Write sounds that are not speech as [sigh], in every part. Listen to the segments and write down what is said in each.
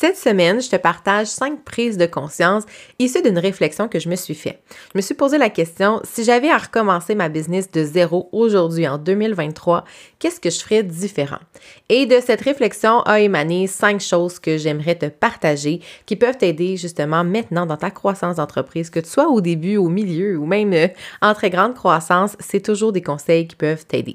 Cette semaine, je te partage cinq prises de conscience issues d'une réflexion que je me suis faite. Je me suis posé la question, si j'avais à recommencer ma business de zéro aujourd'hui en 2023, qu'est-ce que je ferais différent? Et de cette réflexion a émané cinq choses que j'aimerais te partager qui peuvent t'aider justement maintenant dans ta croissance d'entreprise, que tu sois au début, au milieu ou même euh, en très grande croissance, c'est toujours des conseils qui peuvent t'aider.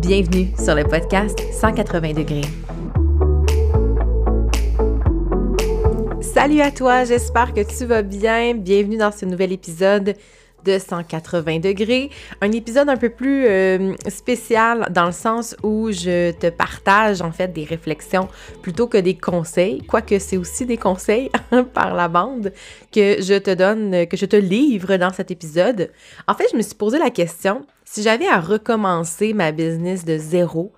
Bienvenue sur le podcast 180 degrés. Salut à toi, j'espère que tu vas bien. Bienvenue dans ce nouvel épisode de 180 degrés. Un épisode un peu plus euh, spécial dans le sens où je te partage en fait des réflexions plutôt que des conseils, quoique c'est aussi des conseils [laughs] par la bande que je te donne, que je te livre dans cet épisode. En fait, je me suis posé la question, si j'avais à recommencer ma business de zéro,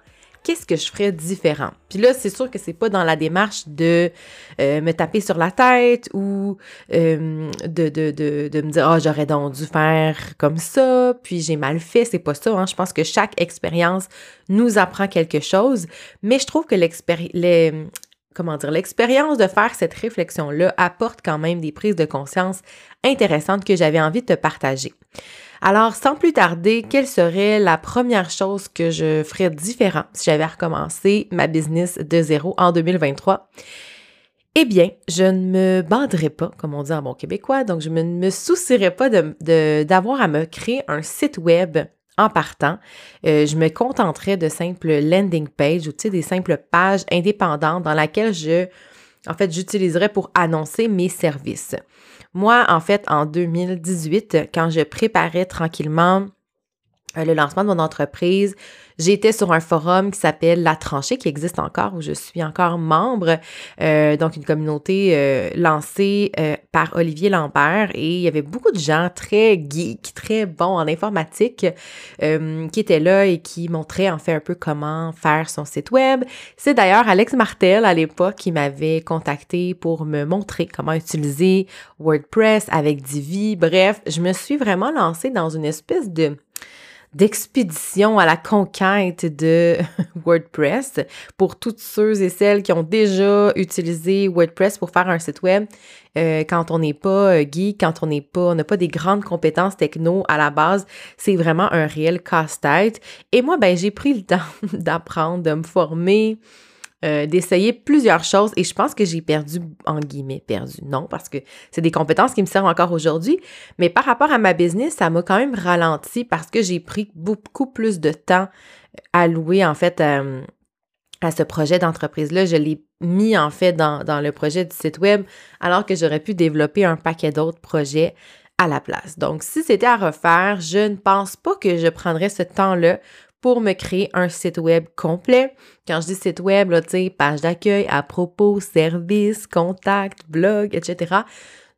qu'est-ce que je ferais différent? Puis là, c'est sûr que c'est pas dans la démarche de euh, me taper sur la tête ou euh, de, de, me dire Ah, oh, j'aurais donc dû faire comme ça, puis j'ai mal fait. C'est pas ça. Hein? Je pense que chaque expérience nous apprend quelque chose, mais je trouve que l'expérience comment dire, l'expérience de faire cette réflexion-là apporte quand même des prises de conscience intéressantes que j'avais envie de te partager. Alors, sans plus tarder, quelle serait la première chose que je ferais différent si j'avais recommencé ma business de zéro en 2023? Eh bien, je ne me banderais pas, comme on dit en bon québécois, donc je ne me, soucierais pas d'avoir à me créer un site web en partant. Euh, je me contenterais de simples landing pages ou des simples pages indépendantes dans lesquelles je, en fait, j'utiliserais pour annoncer mes services. Moi, en fait, en 2018, quand je préparais tranquillement le lancement de mon entreprise, J'étais sur un forum qui s'appelle La Tranchée, qui existe encore, où je suis encore membre, euh, donc une communauté euh, lancée euh, par Olivier Lambert. Et il y avait beaucoup de gens très geeks, très bons en informatique, qui étaient là et qui montraient en fait un peu comment faire son site web. C'est d'ailleurs Alex Martel à l'époque qui m'avait contacté pour me montrer comment utiliser WordPress avec Divi. Bref, je me suis vraiment lancée dans une espèce de d'expédition à la conquête de [laughs] WordPress pour toutes ceux et celles qui ont déjà utilisé WordPress pour faire un site web. Euh, quand on n'est pas euh, geek, quand on n'est pas, on n'a pas des grandes compétences techno à la base, c'est vraiment un réel casse-tête. Et moi, ben, j'ai pris le [laughs] temps d'apprendre, de me former, euh, d'essayer plusieurs choses et je pense que j'ai perdu, en guillemets, perdu. Non, parce que c'est des compétences qui me servent encore aujourd'hui, mais par rapport à ma business, ça m'a quand même ralenti parce que j'ai pris beaucoup plus de temps à louer, en fait, à ce projet d'entreprise-là. Je l'ai mis, en fait, dans, dans le projet du site web, alors que j'aurais pu développer un paquet d'autres projets à la place. Donc, si c'était à refaire, je ne pense pas que je prendrais ce temps-là pour me créer un site web complet. Quand je dis site web, là, tu sais, page d'accueil, à propos, service, contact, blog, etc.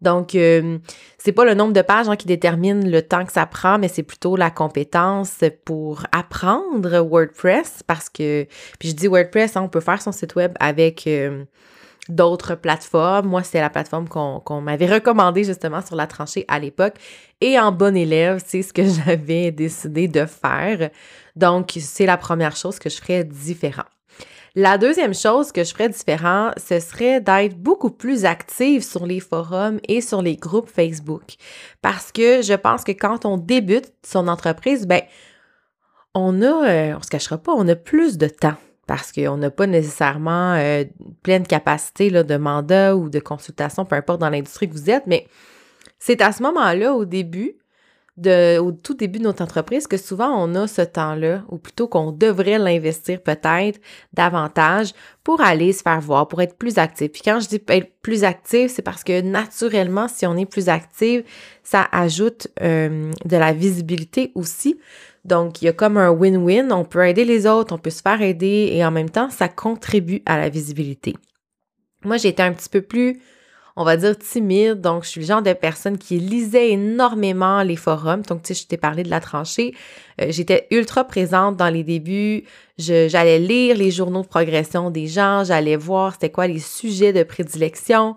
Donc, euh, c'est pas le nombre de pages hein, qui détermine le temps que ça prend, mais c'est plutôt la compétence pour apprendre WordPress parce que, puis je dis WordPress, hein, on peut faire son site web avec euh, d'autres plateformes. Moi, c'est la plateforme qu'on m'avait recommandée justement sur la tranchée à l'époque. Et en bon élève, c'est ce que [laughs] j'avais décidé de faire. Donc, c'est la première chose que je ferais différent. La deuxième chose que je ferais différent, ce serait d'être beaucoup plus active sur les forums et sur les groupes Facebook. Parce que je pense que quand on débute son entreprise, ben, on a, euh, on se cachera pas, on a plus de temps parce qu'on n'a pas nécessairement euh, pleine capacité là, de mandat ou de consultation, peu importe dans l'industrie que vous êtes, mais c'est à ce moment-là, au début, de, au tout début de notre entreprise que souvent on a ce temps-là, ou plutôt qu'on devrait l'investir peut-être davantage pour aller se faire voir, pour être plus actif. Puis quand je dis être plus actif, c'est parce que naturellement, si on est plus actif, ça ajoute euh, de la visibilité aussi. Donc, il y a comme un win-win. On peut aider les autres, on peut se faire aider et en même temps, ça contribue à la visibilité. Moi, été un petit peu plus on va dire, timide. Donc, je suis le genre de personne qui lisait énormément les forums. Donc, tu sais, je t'ai parlé de la tranchée. Euh, j'étais ultra présente dans les débuts. J'allais lire les journaux de progression des gens. J'allais voir c'était quoi les sujets de prédilection.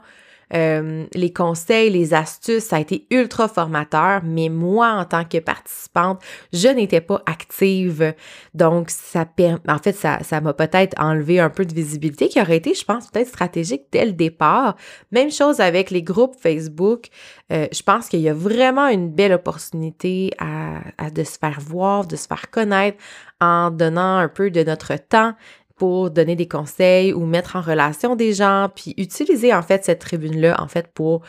Euh, les conseils, les astuces, ça a été ultra formateur, mais moi, en tant que participante, je n'étais pas active. Donc, ça en fait, ça, ça m'a peut-être enlevé un peu de visibilité qui aurait été, je pense, peut-être stratégique dès le départ. Même chose avec les groupes Facebook. Euh, je pense qu'il y a vraiment une belle opportunité à, à de se faire voir, de se faire connaître en donnant un peu de notre temps, pour donner des conseils ou mettre en relation des gens, puis utiliser en fait cette tribune-là en fait pour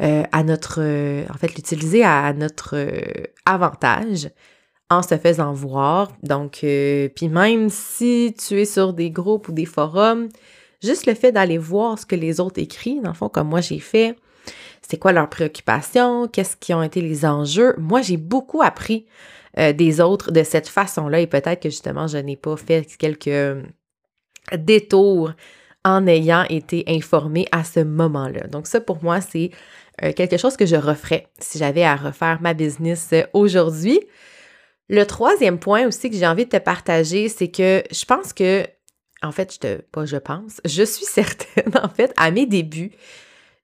euh, à notre en fait l'utiliser à, notre euh, avantage en se faisant voir. Donc euh, puis même si tu es sur des groupes ou des forums, juste le fait d'aller voir ce que les autres écrivent, dans le fond comme moi j'ai fait, c'est quoi leurs préoccupations, qu'est-ce qui ont été les enjeux? Moi j'ai beaucoup appris des autres de cette façon-là et peut-être que justement je n'ai pas fait quelques détour en ayant été informée à ce moment-là. Donc ça, pour moi, c'est euh, quelque chose que je referais si j'avais à refaire ma business euh, aujourd'hui. Le troisième point aussi que j'ai envie de te partager, c'est que je pense que, en fait, je te, pas je pense, je suis [laughs] certaine, en fait, à mes débuts,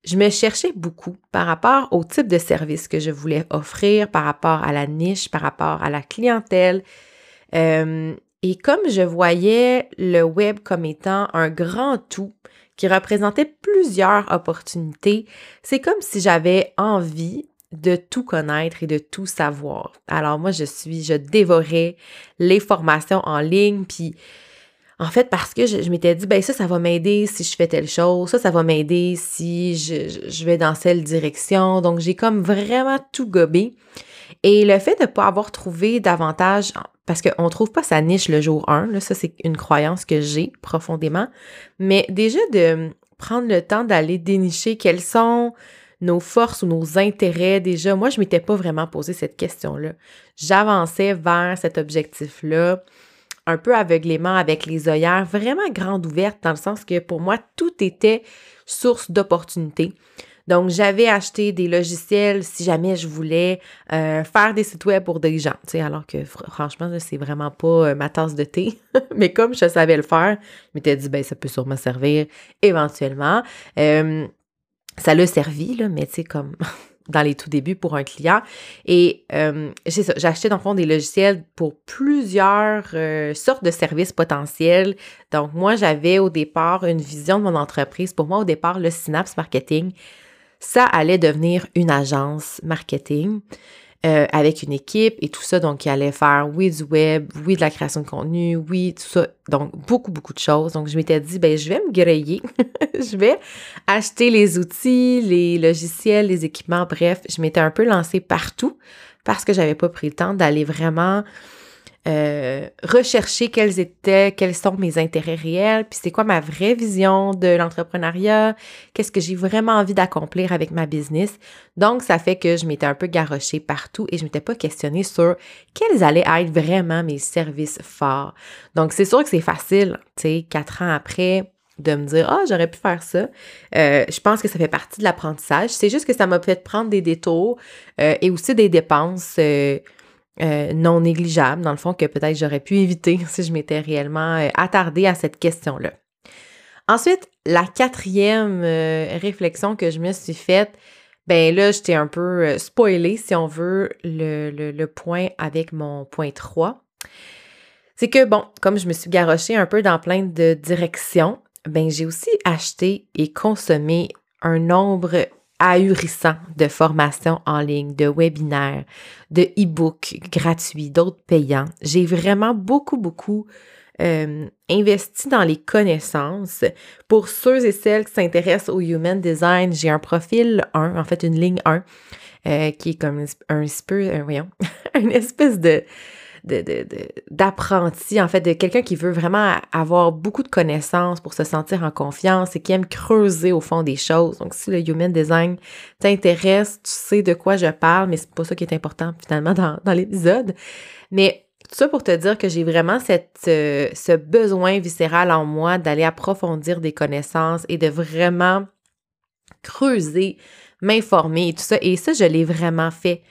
je me cherchais beaucoup par rapport au type de service que je voulais offrir, par rapport à la niche, par rapport à la clientèle. Euh, et comme je voyais le web comme étant un grand tout qui représentait plusieurs opportunités, c'est comme si j'avais envie de tout connaître et de tout savoir. Alors moi, je suis, je dévorais les formations en ligne, puis en fait, parce que je, m'étais dit, ben ça, ça va m'aider si je fais telle chose, ça, ça va m'aider si je, je, vais dans telle direction. Donc, j'ai comme vraiment tout gobé. Et le fait de ne pas avoir trouvé davantage, parce qu'on ne trouve pas sa niche le jour 1, là, ça c'est une croyance que j'ai profondément, mais déjà de prendre le temps d'aller dénicher quelles sont nos forces ou nos intérêts déjà. Moi, je m'étais pas vraiment posé cette question-là. J'avançais vers cet objectif-là un peu aveuglément avec les œillères vraiment grande ouverte dans le sens que pour moi, tout était source d'opportunités. Donc, j'avais acheté des logiciels si jamais je voulais euh, faire des sites web pour des gens, tu alors que franchement, c'est vraiment pas euh, ma tasse de thé. [laughs] Mais comme je savais le faire, je m'étais dit, ben, ça peut sûrement servir éventuellement. Euh, ça l'a servi, là, mais tu sais, comme [laughs] dans les tout débuts pour un client. Et j'ai acheté dans le fond des logiciels pour plusieurs sortes de services potentiels. Donc moi, j'avais au départ une vision de mon entreprise. Pour moi, au départ, le Synapse Marketing, ça allait devenir une agence marketing euh, avec une équipe et tout ça. Donc, il allait faire, oui, du web, oui, de la création de contenu, oui, tout ça. Donc, beaucoup, beaucoup de choses. Donc, je m'étais dit, ben, je vais me griller. [laughs] je vais acheter les outils, les logiciels, les équipements. Bref, je m'étais un peu lancée partout parce que j'avais pas pris le temps d'aller vraiment euh, rechercher quels étaient, quels sont mes intérêts réels, puis c'est quoi ma vraie vision de l'entrepreneuriat, qu'est-ce que j'ai vraiment envie d'accomplir avec ma business. Donc, ça fait que je m'étais un peu garochée partout et je m'étais pas questionnée sur quels allaient être vraiment mes services forts. Donc, c'est sûr que c'est facile, tu sais, quatre ans après, de me dire ah j'aurais pu faire ça euh, je pense que ça fait partie de l'apprentissage c'est juste que ça m'a fait prendre des détours euh, et aussi des dépenses euh, non négligeable, dans le fond, que peut-être j'aurais pu éviter [laughs] si je m'étais réellement euh, attardée à cette question-là. Ensuite, la quatrième euh, réflexion que je me suis faite, ben là, j'étais un peu spoilée, si on veut, le, point avec mon point 3. C'est que, bon, comme je me suis garochée un peu dans plein de directions, ben j'ai aussi acheté et consommé un nombre ahurissant de formations en ligne, de webinaires, de e-books gratuits, d'autres payants. J'ai vraiment beaucoup, beaucoup euh, investi dans les connaissances. Pour ceux et celles qui s'intéressent au human design, j'ai un profil 1, en fait une ligne 1. euh, qui est comme un, un, voyons, [laughs] une espèce de d'apprenti, en fait, de quelqu'un qui veut vraiment avoir beaucoup de connaissances pour se sentir en confiance et qui aime creuser au fond des choses. Donc, si le human design t'intéresse, tu sais de quoi je parle, mais c'est pas ça qui est important finalement dans, l'épisode. Mais tout ça pour te dire que j'ai vraiment euh, ce besoin viscéral en moi d'aller approfondir des connaissances et de vraiment creuser, m'informer et tout ça. Et ça, je l'ai vraiment fait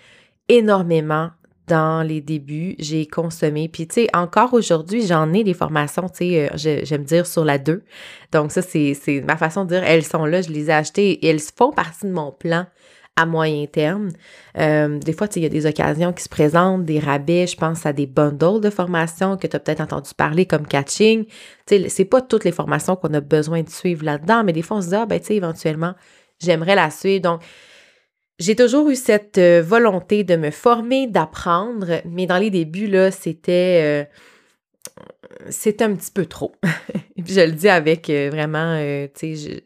énormément dans les débuts, j'ai consommé. Puis, tu sais, encore aujourd'hui, j'en ai des formations, tu sais, euh, j'aime dire sur la 2. Donc, ça, c'est ma façon de dire, elles sont là, je les ai achetées et elles font partie de mon plan à moyen terme. Euh, des fois, il y a des occasions qui se présentent, des rabais, je pense à des bundles de formations que tu as peut-être entendu parler comme catching. C'est pas toutes les formations qu'on a besoin de suivre là-dedans, mais des fois, on se dit, ah, ben, tu sais, éventuellement, j'aimerais la suivre. Donc, j'ai toujours eu cette euh, volonté de me former, d'apprendre, mais dans les débuts, là, c'était, euh, un petit peu trop. [laughs] Je le dis avec euh, vraiment, tu sais,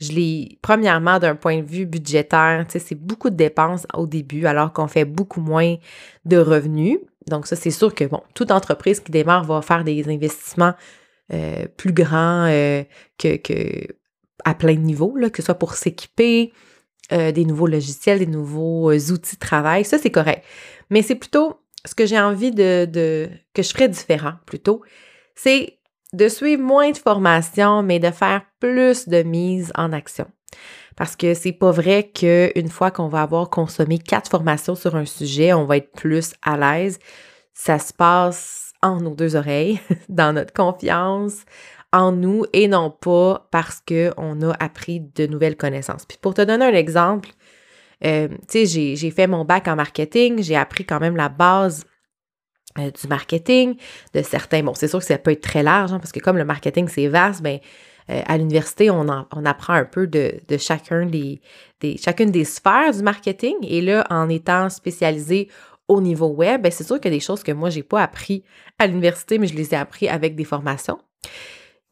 je, l'ai, premièrement, d'un point de vue budgétaire, tu sais, c'est beaucoup de dépenses au début, alors qu'on fait beaucoup moins de revenus. Donc ça, c'est sûr que, bon, toute entreprise qui démarre va faire des investissements plus grands que, à plein de niveaux, là, que ce soit pour s'équiper, euh, des nouveaux logiciels, des nouveaux euh, outils de travail. Ça, c'est correct. Mais c'est plutôt ce que j'ai envie de, que je ferais différent plutôt, c'est de suivre moins de formations, mais de faire plus de mise en action. Parce que c'est pas vrai qu'une fois qu'on va avoir consommé quatre formations sur un sujet, on va être plus à l'aise. Ça se passe en nos deux oreilles, [laughs] dans notre confiance, en nous et non pas parce qu'on a appris de nouvelles connaissances. Puis pour te donner un exemple, euh, tu sais, j'ai fait mon bac en marketing, j'ai appris quand même la base euh, du marketing, de certains. Bon, c'est sûr que ça peut être très large, hein, parce que comme le marketing, c'est vaste, bien, euh, à l'université, on, apprend un peu de, de chacun des, des, chacune des sphères du marketing. Et là, en étant spécialisé au niveau web, ben, c'est sûr qu'il y a des choses que moi, j'ai pas appris à l'université, mais je les ai appris avec des formations.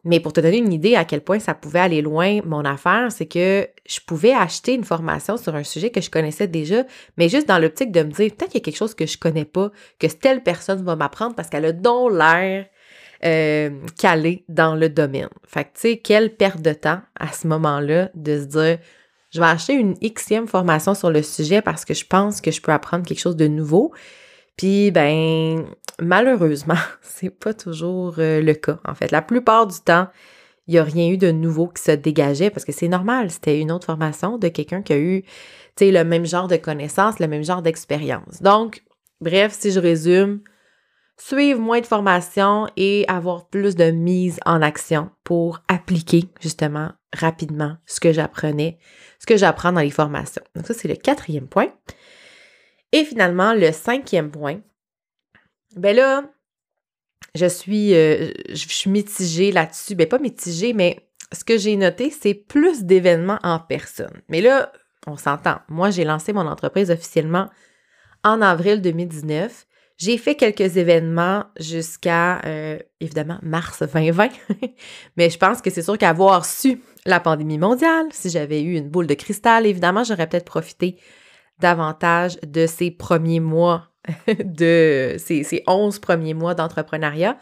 Mais pour te donner une idée à quel point ça pouvait aller loin, mon affaire, c'est que je pouvais acheter une formation sur un sujet que je connaissais déjà, mais juste dans l'optique de me dire, peut-être qu'il y a quelque chose que je connais pas, que telle personne va m'apprendre parce qu'elle a donc l'air euh, calée dans le domaine. Fait que, tu sais, quelle perte de temps à ce moment-là de se dire, je vais acheter une xème formation sur le sujet parce que je pense que je peux apprendre quelque chose de nouveau. Puis, ben, malheureusement, [laughs] c'est pas toujours euh, le cas. En fait, la plupart du temps, il n'y a rien eu de nouveau qui se dégageait parce que c'est normal. C'était une autre formation de quelqu'un qui a eu, le même genre de connaissances, le même genre d'expérience. Donc, bref, si je résume, suivre moins de formations et avoir plus de mise en action pour appliquer justement rapidement ce que j'apprenais, ce que j'apprends dans les formations. Donc ça, c'est le quatrième point. Et finalement, le cinquième point, ben là, je suis, euh, je suis mitigée là-dessus. Ben pas mitigée, mais ce que j'ai noté, c'est plus d'événements en personne. Mais là, on s'entend. Moi, j'ai lancé mon entreprise officiellement en avril 2019. J'ai fait quelques événements jusqu'à, euh, évidemment, mars 2020. [laughs] Mais je pense que c'est sûr qu'avoir su la pandémie mondiale, si j'avais eu une boule de cristal, évidemment, j'aurais peut-être profité davantage de ces premiers mois, [laughs] de ces, ces 11 premiers mois d'entrepreneuriat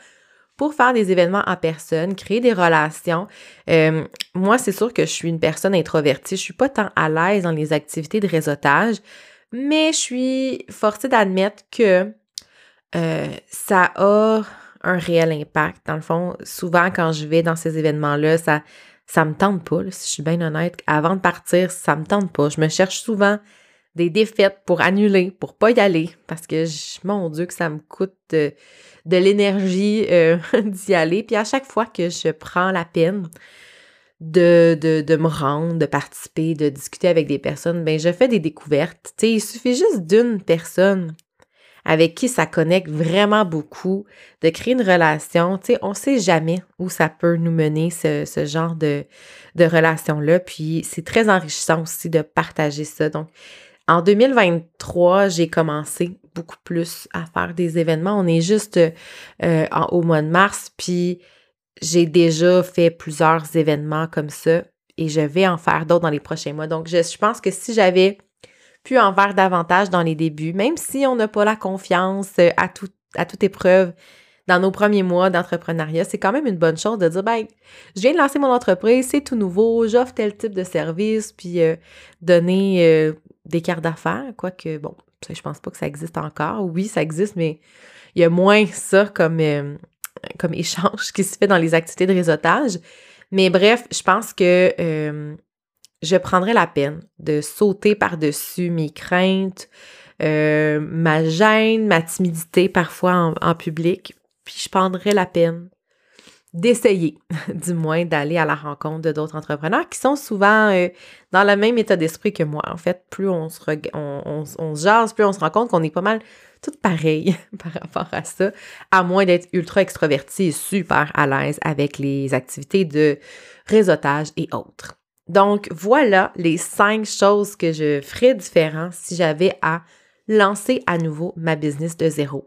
pour faire des événements en personne, créer des relations. Euh, moi, c'est sûr que je suis une personne introvertie. Je suis pas tant à l'aise dans les activités de réseautage, mais je suis forcée d'admettre que euh, ça a un réel impact. Dans le fond, souvent quand je vais dans ces événements-là, ça ça me tente pas. si je suis bien honnête, avant de partir, ça me tente pas. Je me cherche souvent des défaites pour annuler, pour pas y aller, parce que mon Dieu que ça me coûte de, l'énergie euh, [laughs] d'y aller. Puis à chaque fois que je prends la peine de, de, de, me rendre, de participer, de discuter avec des personnes, ben je fais des découvertes. Tu sais, il suffit juste d'une personne avec qui ça connecte vraiment beaucoup, de créer une relation. Tu sais, on sait jamais où ça peut nous mener, ce, ce genre de, de relation-là. Puis c'est très enrichissant aussi de partager ça. Donc, en 2023, j'ai commencé beaucoup plus à faire des événements. On est juste euh, au mois de mars, puis j'ai déjà fait plusieurs événements comme ça et je vais en faire d'autres dans les prochains mois. Donc, je, pense que si j'avais puis en faire davantage dans les débuts, même si on n'a pas la confiance euh, à, tout, à toute épreuve dans nos premiers mois d'entrepreneuriat, c'est quand même une bonne chose de dire, ben, je viens de lancer mon entreprise, c'est tout nouveau, j'offre tel type de service, puis euh, donner euh, des cartes d'affaires, quoique, bon, je pense pas que ça existe encore. Oui, ça existe, mais il y a moins ça comme, comme échange qui se fait dans les activités de réseautage. Mais bref, je pense que je prendrais la peine de sauter par-dessus mes craintes, euh, ma gêne, ma timidité parfois en, public, puis je prendrais la peine d'essayer, [laughs] du moins, d'aller à la rencontre de d'autres entrepreneurs qui sont souvent euh, dans le même état d'esprit que moi. En fait, plus on se, plus on se rend compte qu'on est pas mal toutes pareilles [laughs] par rapport à ça, à moins d'être ultra extroverti et super à l'aise avec les activités de réseautage et autres. Donc, voilà les cinq choses que je ferais différent si j'avais à lancer à nouveau ma business de zéro.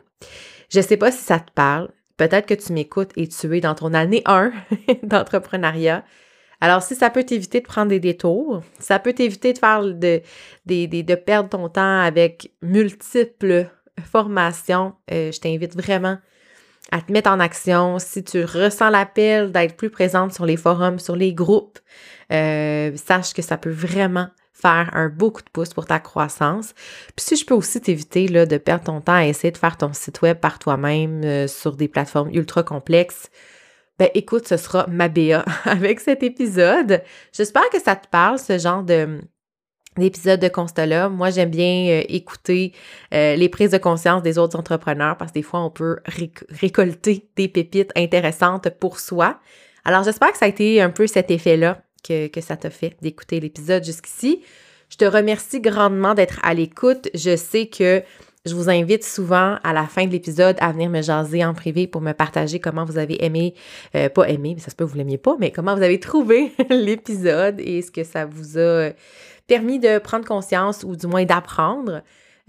Je ne sais pas si ça te parle. Peut-être que tu m'écoutes et tu es dans ton année 1 [laughs] d'entrepreneuriat. Alors, si ça peut t'éviter de prendre des détours, ça peut t'éviter de faire de, perdre ton temps avec multiples formations, euh, je t'invite vraiment à te mettre en action. Si tu ressens l'appel d'être plus présente sur les forums, sur les groupes, euh, sache que ça peut vraiment faire un beau coup de pouce pour ta croissance. Puis si je peux aussi t'éviter de perdre ton temps à essayer de faire ton site web par toi-même euh, sur des plateformes ultra complexes, ben écoute, ce sera ma BA [laughs] avec cet épisode. J'espère que ça te parle, ce genre de de constat-là. Moi, j'aime bien euh, écouter les prises de conscience des autres entrepreneurs parce que des fois, on peut récolter des pépites intéressantes pour soi. Alors, j'espère que ça a été un peu cet effet-là que, ça t'a fait d'écouter l'épisode jusqu'ici. Je te remercie grandement d'être à l'écoute. Je sais que je vous invite souvent à la fin de l'épisode à venir me jaser en privé pour me partager comment vous avez aimé, euh, pas aimé, mais ça se peut que vous l'aimiez pas, mais comment vous avez trouvé [laughs] l'épisode et ce que ça vous a permis de prendre conscience ou du moins d'apprendre.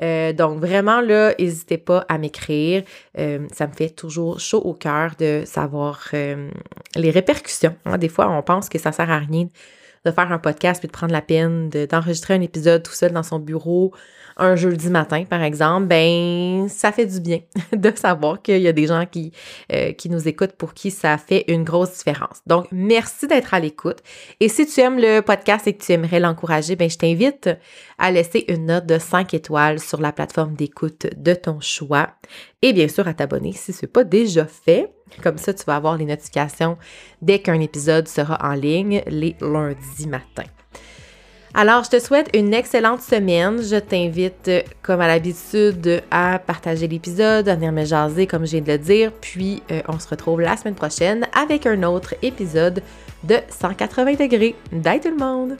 Euh, donc vraiment là, n'hésitez pas à m'écrire. Euh, ça me fait toujours chaud au cœur de savoir euh, les répercussions. Hein. Des fois, on pense que ça sert à rien de faire un podcast puis de prendre la peine d'enregistrer un épisode tout seul dans son bureau un jeudi matin, par exemple, ben ça fait du bien [laughs] de savoir qu'il y a des gens qui, euh, qui nous écoutent pour qui ça fait une grosse différence. Donc, merci d'être à l'écoute. Et si tu aimes le podcast et que tu aimerais l'encourager, ben je t'invite à laisser une note de 5 étoiles sur la plateforme d'écoute de ton choix. Et bien sûr, à t'abonner si ce n'est pas déjà fait. Comme ça, tu vas avoir les notifications dès qu'un épisode sera en ligne les lundis matins. Alors, je te souhaite une excellente semaine. Je t'invite, comme à l'habitude, à partager l'épisode, à venir me jaser, comme je viens de le dire. Puis, euh, on se retrouve la semaine prochaine avec un autre épisode de 180 degrés. Bye tout le monde!